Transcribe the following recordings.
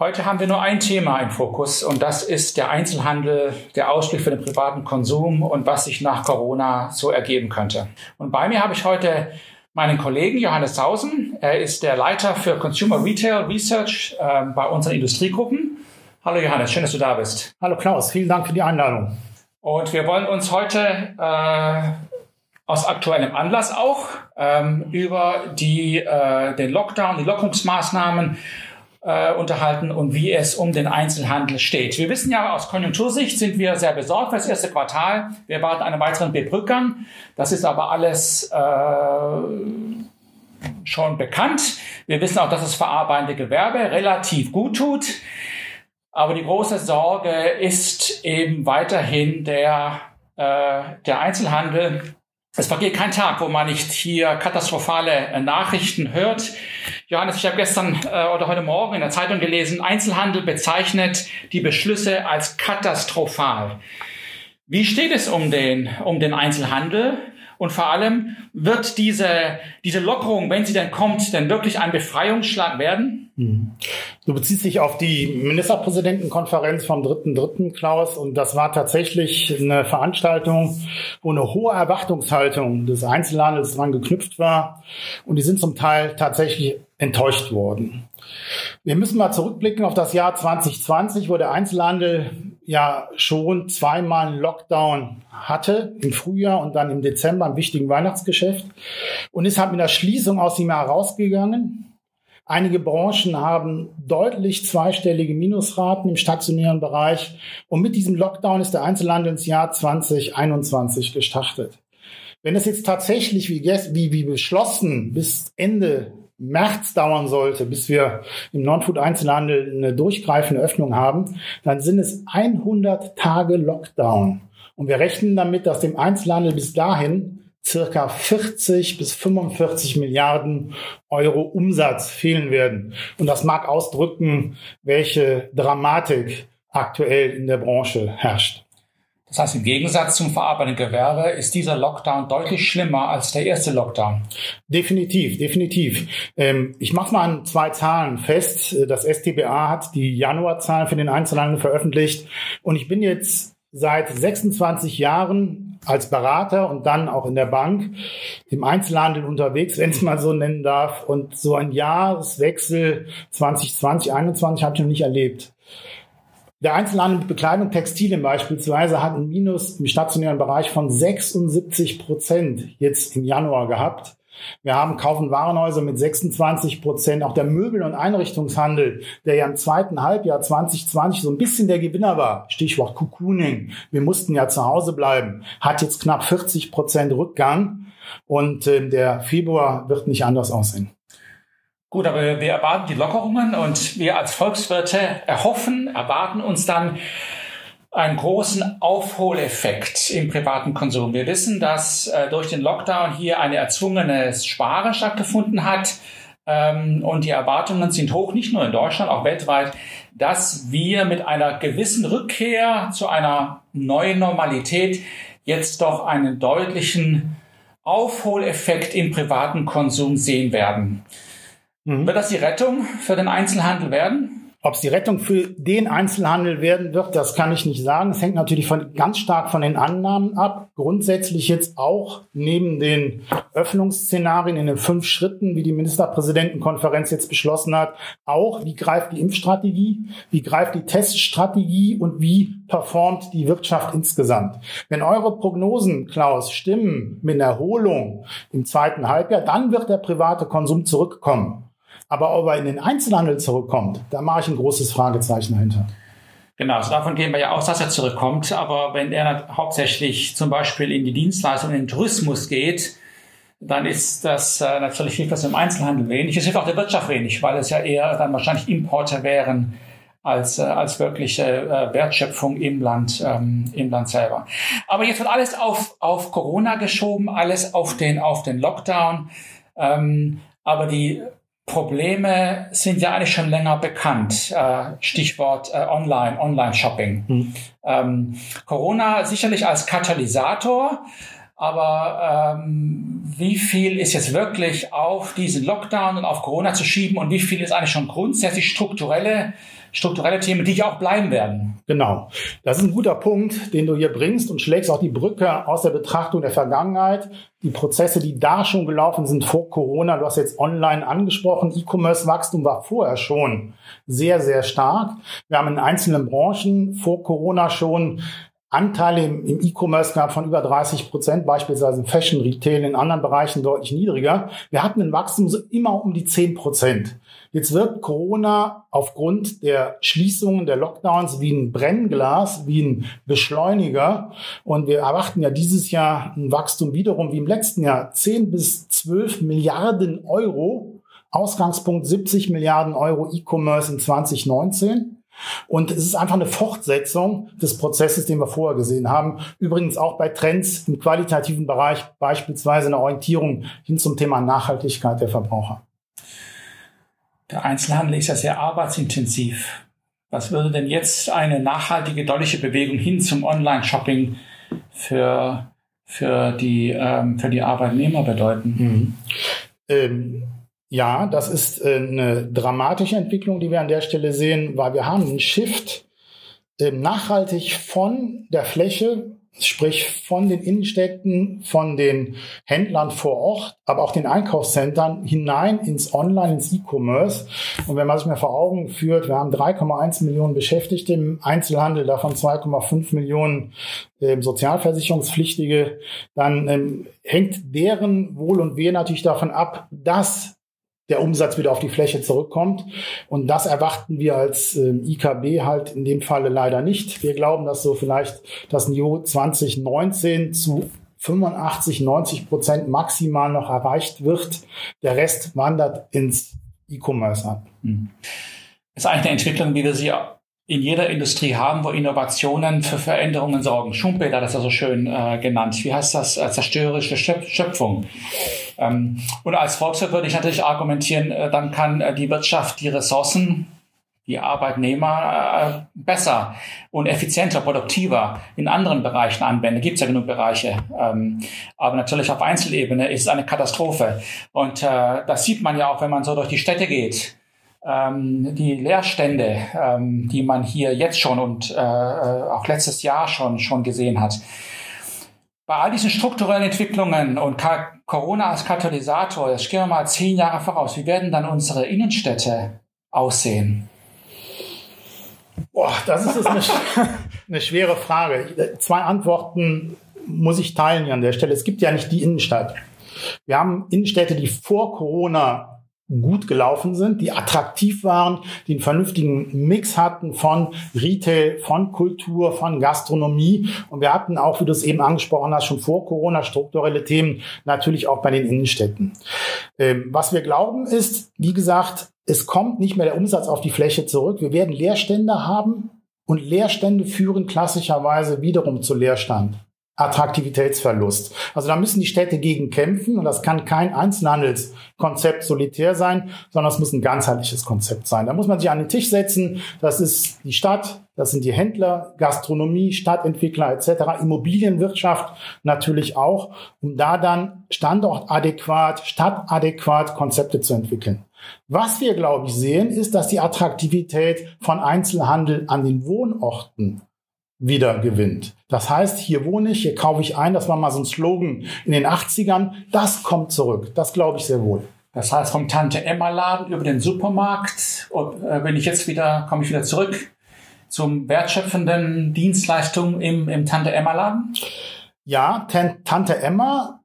Heute haben wir nur ein Thema im Fokus und das ist der Einzelhandel, der Ausblick für den privaten Konsum und was sich nach Corona so ergeben könnte. Und bei mir habe ich heute meinen Kollegen Johannes Sausen. Er ist der Leiter für Consumer Retail Research äh, bei unseren Industriegruppen. Hallo Johannes, schön, dass du da bist. Hallo Klaus, vielen Dank für die Einladung. Und wir wollen uns heute äh, aus aktuellem Anlass auch ähm, über die, äh, den Lockdown, die Lockungsmaßnahmen äh, unterhalten und wie es um den Einzelhandel steht. Wir wissen ja, aus Konjunktursicht sind wir sehr besorgt für das erste Quartal. Wir erwarten einen weiteren Bebrückern. Das ist aber alles äh, schon bekannt. Wir wissen auch, dass das verarbeitende Gewerbe relativ gut tut. Aber die große Sorge ist eben weiterhin der, äh, der Einzelhandel. Es vergeht kein Tag, wo man nicht hier katastrophale äh, Nachrichten hört. Johannes, ich habe gestern äh, oder heute Morgen in der Zeitung gelesen, Einzelhandel bezeichnet die Beschlüsse als katastrophal. Wie steht es um den, um den Einzelhandel? Und vor allem, wird diese, diese Lockerung, wenn sie denn kommt, denn wirklich ein Befreiungsschlag werden? Mhm. Du beziehst dich auf die Ministerpräsidentenkonferenz vom 3.3. Klaus und das war tatsächlich eine Veranstaltung, wo eine hohe Erwartungshaltung des Einzelhandels dran geknüpft war und die sind zum Teil tatsächlich enttäuscht worden. Wir müssen mal zurückblicken auf das Jahr 2020, wo der Einzelhandel ja schon zweimal einen Lockdown hatte, im Frühjahr und dann im Dezember im wichtigen Weihnachtsgeschäft und ist halt mit der Schließung aus dem Jahr rausgegangen. Einige Branchen haben deutlich zweistellige Minusraten im stationären Bereich und mit diesem Lockdown ist der Einzelhandel ins Jahr 2021 gestartet. Wenn es jetzt tatsächlich wie, wie, wie beschlossen bis Ende März dauern sollte, bis wir im Non-Food-Einzelhandel eine durchgreifende Öffnung haben, dann sind es 100 Tage Lockdown. Und wir rechnen damit, dass dem Einzelhandel bis dahin circa 40 bis 45 Milliarden Euro Umsatz fehlen werden. Und das mag ausdrücken, welche Dramatik aktuell in der Branche herrscht. Das heißt, im Gegensatz zum verarbeitenden Gewerbe ist dieser Lockdown deutlich schlimmer als der erste Lockdown. Definitiv, definitiv. Ähm, ich mache mal an zwei Zahlen fest. Das STBA hat die Januarzahlen für den Einzelhandel veröffentlicht und ich bin jetzt seit 26 Jahren als Berater und dann auch in der Bank im Einzelhandel unterwegs, wenn ich es mal so nennen darf. Und so ein Jahreswechsel 2020, 2021 habe ich noch nicht erlebt. Der Einzelhandel mit Bekleidung, Textilien beispielsweise hat ein Minus im stationären Bereich von 76 Prozent jetzt im Januar gehabt. Wir haben Kaufen Warenhäuser mit 26 Prozent. Auch der Möbel- und Einrichtungshandel, der ja im zweiten Halbjahr 2020 so ein bisschen der Gewinner war, Stichwort Cocooning, wir mussten ja zu Hause bleiben, hat jetzt knapp 40 Prozent Rückgang. Und äh, der Februar wird nicht anders aussehen. Gut, aber wir erwarten die Lockerungen und wir als Volkswirte erhoffen, erwarten uns dann einen großen Aufholeffekt im privaten Konsum. Wir wissen, dass äh, durch den Lockdown hier eine erzwungene Sparen stattgefunden hat. Ähm, und die Erwartungen sind hoch, nicht nur in Deutschland, auch weltweit, dass wir mit einer gewissen Rückkehr zu einer neuen Normalität jetzt doch einen deutlichen Aufholeffekt im privaten Konsum sehen werden. Mhm. Wird das die Rettung für den Einzelhandel werden? Ob es die Rettung für den Einzelhandel werden wird, das kann ich nicht sagen. Es hängt natürlich von, ganz stark von den Annahmen ab. Grundsätzlich jetzt auch neben den Öffnungsszenarien in den fünf Schritten, wie die Ministerpräsidentenkonferenz jetzt beschlossen hat, auch wie greift die Impfstrategie, wie greift die Teststrategie und wie performt die Wirtschaft insgesamt. Wenn eure Prognosen, Klaus, stimmen mit einer Erholung im zweiten Halbjahr, dann wird der private Konsum zurückkommen. Aber ob er in den Einzelhandel zurückkommt, da mache ich ein großes Fragezeichen dahinter. Genau, also davon gehen wir ja aus, dass er zurückkommt. Aber wenn er hauptsächlich zum Beispiel in die Dienstleistung, in den Tourismus geht, dann ist das äh, natürlich nicht was im Einzelhandel wenig. Es hilft auch der Wirtschaft wenig, weil es ja eher dann wahrscheinlich Importe wären als, äh, als wirkliche äh, Wertschöpfung im Land, ähm, im Land selber. Aber jetzt wird alles auf, auf Corona geschoben, alles auf den, auf den Lockdown. Ähm, aber die Probleme sind ja eigentlich schon länger bekannt. Äh, Stichwort äh, Online, Online-Shopping. Hm. Ähm, Corona sicherlich als Katalysator, aber ähm, wie viel ist jetzt wirklich auf diesen Lockdown und auf Corona zu schieben und wie viel ist eigentlich schon grundsätzlich strukturelle strukturelle Themen, die ja auch bleiben werden. Genau. Das ist ein guter Punkt, den du hier bringst und schlägst auch die Brücke aus der Betrachtung der Vergangenheit. Die Prozesse, die da schon gelaufen sind vor Corona, du hast jetzt online angesprochen, E-Commerce-Wachstum war vorher schon sehr, sehr stark. Wir haben in einzelnen Branchen vor Corona schon Anteile im, E-Commerce gehabt von über 30 Prozent, beispielsweise im Fashion Retail, in anderen Bereichen deutlich niedriger. Wir hatten ein Wachstum immer um die 10 Prozent. Jetzt wird Corona aufgrund der Schließungen, der Lockdowns wie ein Brennglas, wie ein Beschleuniger. Und wir erwarten ja dieses Jahr ein Wachstum wiederum wie im letzten Jahr 10 bis 12 Milliarden Euro. Ausgangspunkt 70 Milliarden Euro E-Commerce in 2019. Und es ist einfach eine Fortsetzung des Prozesses, den wir vorher gesehen haben. Übrigens auch bei Trends im qualitativen Bereich, beispielsweise eine Orientierung hin zum Thema Nachhaltigkeit der Verbraucher. Der Einzelhandel ist ja sehr arbeitsintensiv. Was würde denn jetzt eine nachhaltige, deutliche Bewegung hin zum Online-Shopping für, für, die, ähm, für die Arbeitnehmer bedeuten? Mhm. Ähm, ja, das ist äh, eine dramatische Entwicklung, die wir an der Stelle sehen, weil wir haben einen Shift äh, nachhaltig von der Fläche, sprich von den Innenstädten, von den Händlern vor Ort, aber auch den Einkaufszentren hinein ins Online, ins E-Commerce. Und wenn man sich mal vor Augen führt, wir haben 3,1 Millionen Beschäftigte im Einzelhandel, davon 2,5 Millionen äh, Sozialversicherungspflichtige, dann ähm, hängt deren Wohl und Wehe natürlich davon ab, dass der Umsatz wieder auf die Fläche zurückkommt. Und das erwarten wir als äh, IKB halt in dem Falle leider nicht. Wir glauben, dass so vielleicht das Niveau 2019 zu 85, 90 Prozent maximal noch erreicht wird. Der Rest wandert ins E-Commerce ab. Das ist eigentlich eine Entwicklung, wie wir sie in jeder Industrie haben, wo Innovationen für Veränderungen sorgen. Schumpeter hat das ja so schön äh, genannt. Wie heißt das? Äh, zerstörerische Schöpfung. Ähm, und als Volkswirt würde ich natürlich argumentieren, äh, dann kann äh, die Wirtschaft die Ressourcen, die Arbeitnehmer äh, besser und effizienter, produktiver in anderen Bereichen anwenden. Gibt es ja genug Bereiche. Ähm, aber natürlich auf Einzelebene ist es eine Katastrophe. Und das sieht man ja auch, wenn man so durch die Städte geht ähm, die Leerstände, die man hier jetzt schon und auch letztes Jahr schon, schon gesehen hat. Bei all diesen strukturellen Entwicklungen und Corona als Katalysator, das gehen wir mal zehn Jahre voraus, wie werden dann unsere Innenstädte aussehen? Boah, das ist eine, eine schwere Frage. Zwei Antworten muss ich teilen an der Stelle. Es gibt ja nicht die Innenstadt. Wir haben Innenstädte, die vor Corona gut gelaufen sind, die attraktiv waren, die einen vernünftigen Mix hatten von Retail, von Kultur, von Gastronomie. Und wir hatten auch, wie du es eben angesprochen hast, schon vor Corona strukturelle Themen natürlich auch bei den Innenstädten. Ähm, was wir glauben ist, wie gesagt, es kommt nicht mehr der Umsatz auf die Fläche zurück. Wir werden Leerstände haben und Leerstände führen klassischerweise wiederum zu Leerstand. Attraktivitätsverlust. Also da müssen die Städte gegen kämpfen und das kann kein Einzelhandelskonzept solitär sein, sondern es muss ein ganzheitliches Konzept sein. Da muss man sich an den Tisch setzen. Das ist die Stadt, das sind die Händler, Gastronomie, Stadtentwickler etc., Immobilienwirtschaft natürlich auch, um da dann standortadäquat, stadtadäquat Konzepte zu entwickeln. Was wir, glaube ich, sehen, ist, dass die Attraktivität von Einzelhandel an den Wohnorten wieder gewinnt. Das heißt, hier wohne ich, hier kaufe ich ein. Das war mal so ein Slogan in den 80ern. Das kommt zurück. Das glaube ich sehr wohl. Das heißt, vom Tante Emma Laden über den Supermarkt. Und äh, wenn ich jetzt wieder, komme ich wieder zurück zum wertschöpfenden Dienstleistung im, im Tante Emma Laden? Ja, Tante Emma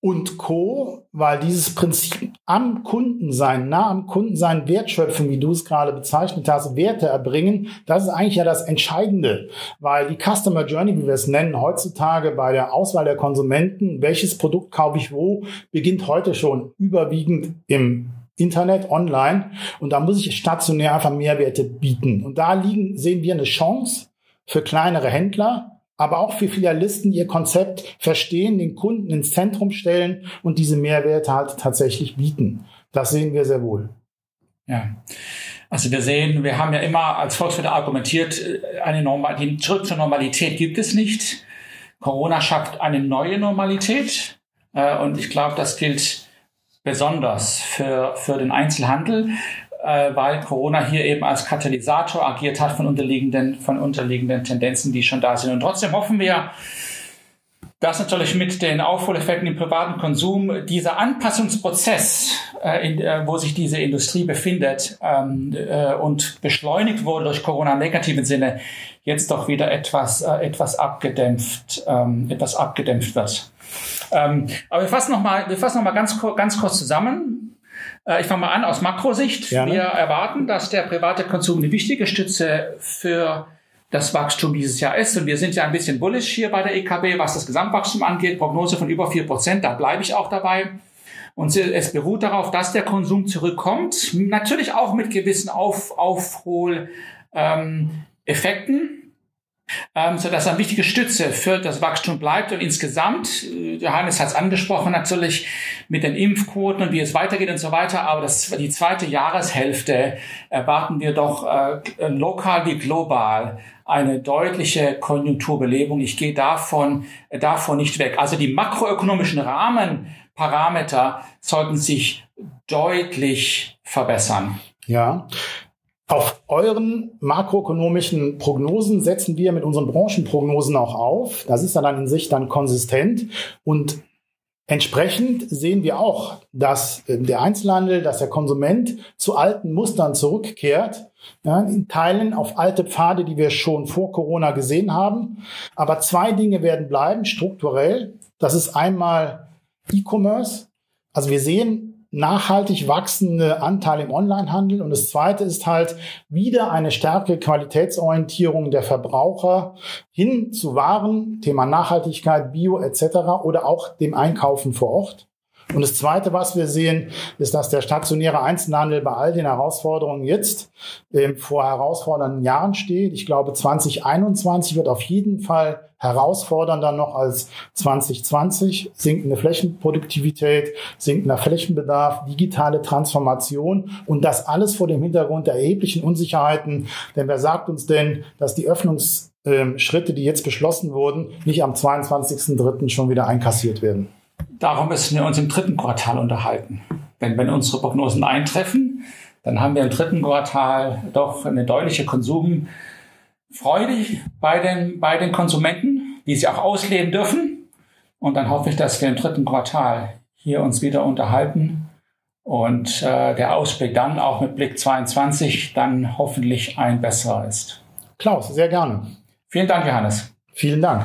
und Co., weil dieses Prinzip am Kunden sein, nah am Kunden sein, Wertschöpfen, wie du es gerade bezeichnet hast, Werte erbringen, das ist eigentlich ja das Entscheidende, weil die Customer Journey, wie wir es nennen, heutzutage bei der Auswahl der Konsumenten, welches Produkt kaufe ich wo, beginnt heute schon überwiegend im Internet, online. Und da muss ich stationär einfach Mehrwerte bieten. Und da liegen, sehen wir eine Chance für kleinere Händler, aber auch für Filialisten ihr Konzept verstehen, den Kunden ins Zentrum stellen und diese Mehrwerte halt tatsächlich bieten. Das sehen wir sehr wohl. Ja. Also wir sehen, wir haben ja immer als Volkswirt argumentiert, eine Normal die Schritt zur Normalität gibt es nicht. Corona schafft eine neue Normalität. Äh, und ich glaube, das gilt besonders für, für den Einzelhandel, äh, weil Corona hier eben als Katalysator agiert hat von unterliegenden, von unterliegenden Tendenzen, die schon da sind. Und trotzdem hoffen wir, dass natürlich mit den Aufholeffekten im privaten Konsum dieser Anpassungsprozess, äh, in, äh, wo sich diese Industrie befindet ähm, äh, und beschleunigt wurde durch Corona im negativen Sinne, jetzt doch wieder etwas, äh, etwas abgedämpft, ähm, etwas abgedämpft wird. Ähm, aber wir fassen nochmal, noch ganz, ganz kurz zusammen. Äh, ich fange mal an aus Makrosicht. Gerne. Wir erwarten, dass der private Konsum eine wichtige Stütze für das Wachstum dieses Jahr ist. Und wir sind ja ein bisschen bullish hier bei der EKB, was das Gesamtwachstum angeht. Prognose von über vier Prozent, da bleibe ich auch dabei. Und es beruht darauf, dass der Konsum zurückkommt. Natürlich auch mit gewissen Auf, Aufholeffekten. Ähm, ähm, so dass eine wichtige Stütze für das Wachstum bleibt und insgesamt, äh, Johannes hat es angesprochen, natürlich mit den Impfquoten und wie es weitergeht und so weiter, aber das, die zweite Jahreshälfte erwarten wir doch äh, lokal wie global eine deutliche Konjunkturbelebung. Ich gehe davon, äh, davon nicht weg. Also die makroökonomischen Rahmenparameter sollten sich deutlich verbessern. Ja, auf euren makroökonomischen Prognosen setzen wir mit unseren Branchenprognosen auch auf. Das ist dann in sich dann konsistent und Entsprechend sehen wir auch, dass äh, der Einzelhandel, dass der Konsument zu alten Mustern zurückkehrt, ja, in Teilen auf alte Pfade, die wir schon vor Corona gesehen haben. Aber zwei Dinge werden bleiben, strukturell. Das ist einmal E-Commerce. Also wir sehen nachhaltig wachsende Anteil im Onlinehandel. Und das zweite ist halt wieder eine stärkere Qualitätsorientierung der Verbraucher hin zu Waren, Thema Nachhaltigkeit, Bio etc. oder auch dem Einkaufen vor Ort. Und das Zweite, was wir sehen, ist, dass der stationäre Einzelhandel bei all den Herausforderungen jetzt äh, vor herausfordernden Jahren steht. Ich glaube, 2021 wird auf jeden Fall herausfordernder noch als 2020. Sinkende Flächenproduktivität, sinkender Flächenbedarf, digitale Transformation und das alles vor dem Hintergrund der erheblichen Unsicherheiten. Denn wer sagt uns denn, dass die Öffnungsschritte, die jetzt beschlossen wurden, nicht am 22.03. schon wieder einkassiert werden? Darum müssen wir uns im dritten Quartal unterhalten. Denn wenn unsere Prognosen eintreffen, dann haben wir im dritten Quartal doch eine deutliche Konsumfreude bei den, bei den Konsumenten, die sie auch ausleben dürfen. Und dann hoffe ich, dass wir im dritten Quartal hier uns wieder unterhalten und äh, der Ausblick dann auch mit Blick 22 dann hoffentlich ein besserer ist. Klaus, sehr gerne. Vielen Dank, Johannes. Vielen Dank